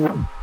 one.